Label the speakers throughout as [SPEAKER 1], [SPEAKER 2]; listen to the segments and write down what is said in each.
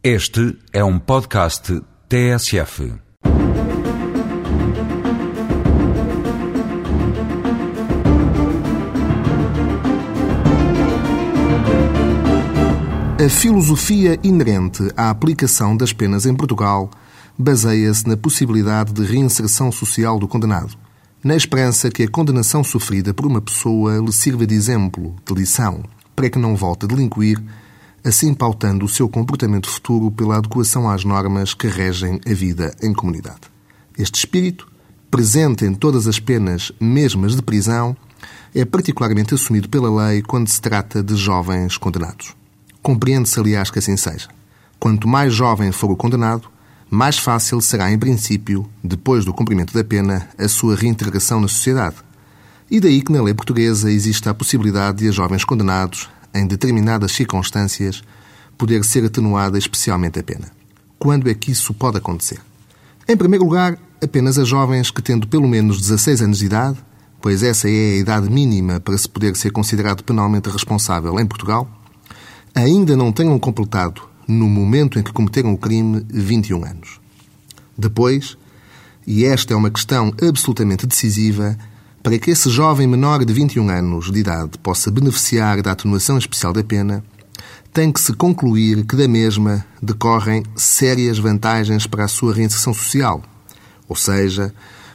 [SPEAKER 1] Este é um podcast TSF.
[SPEAKER 2] A filosofia inerente à aplicação das penas em Portugal baseia-se na possibilidade de reinserção social do condenado, na esperança que a condenação sofrida por uma pessoa lhe sirva de exemplo, de lição, para que não volte a delinquir, assim pautando o seu comportamento futuro pela adequação às normas que regem a vida em comunidade. Este espírito, presente em todas as penas, mesmo as de prisão, é particularmente assumido pela lei quando se trata de jovens condenados. Compreende-se, aliás, que assim seja. Quanto mais jovem for o condenado, mais fácil será, em princípio, depois do cumprimento da pena, a sua reintegração na sociedade. E daí que na lei portuguesa existe a possibilidade de a jovens condenados, em determinadas circunstâncias, poder ser atenuada especialmente a pena. Quando é que isso pode acontecer? Em primeiro lugar, apenas a jovens que, tendo pelo menos 16 anos de idade, pois essa é a idade mínima para se poder ser considerado penalmente responsável em Portugal, ainda não tenham completado, no momento em que cometeram o crime, 21 anos. Depois, e esta é uma questão absolutamente decisiva, para que esse jovem menor de 21 anos de idade possa beneficiar da atenuação especial da pena, tem que se concluir que da mesma decorrem sérias vantagens para a sua reinserção social. Ou seja,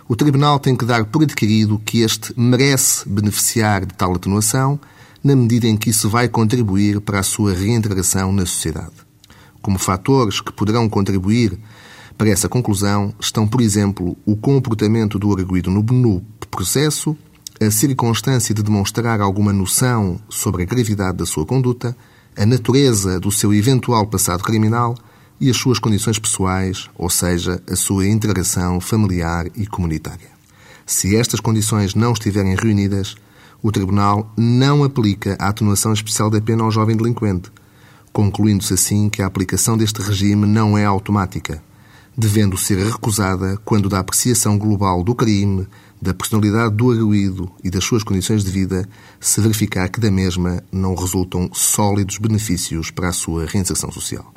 [SPEAKER 2] o Tribunal tem que dar por adquirido que este merece beneficiar de tal atenuação na medida em que isso vai contribuir para a sua reintegração na sociedade. Como fatores que poderão contribuir para essa conclusão estão, por exemplo, o comportamento do arguído no, processo, a circunstância de demonstrar alguma noção sobre a gravidade da sua conduta, a natureza do seu eventual passado criminal e as suas condições pessoais, ou seja, a sua integração familiar e comunitária. Se estas condições não estiverem reunidas, o Tribunal não aplica a atenuação especial da pena ao jovem delinquente, concluindo-se assim que a aplicação deste regime não é automática, devendo ser recusada quando da apreciação global do crime, da personalidade do arguído e das suas condições de vida se verificar que da mesma não resultam sólidos benefícios para a sua reinserção social.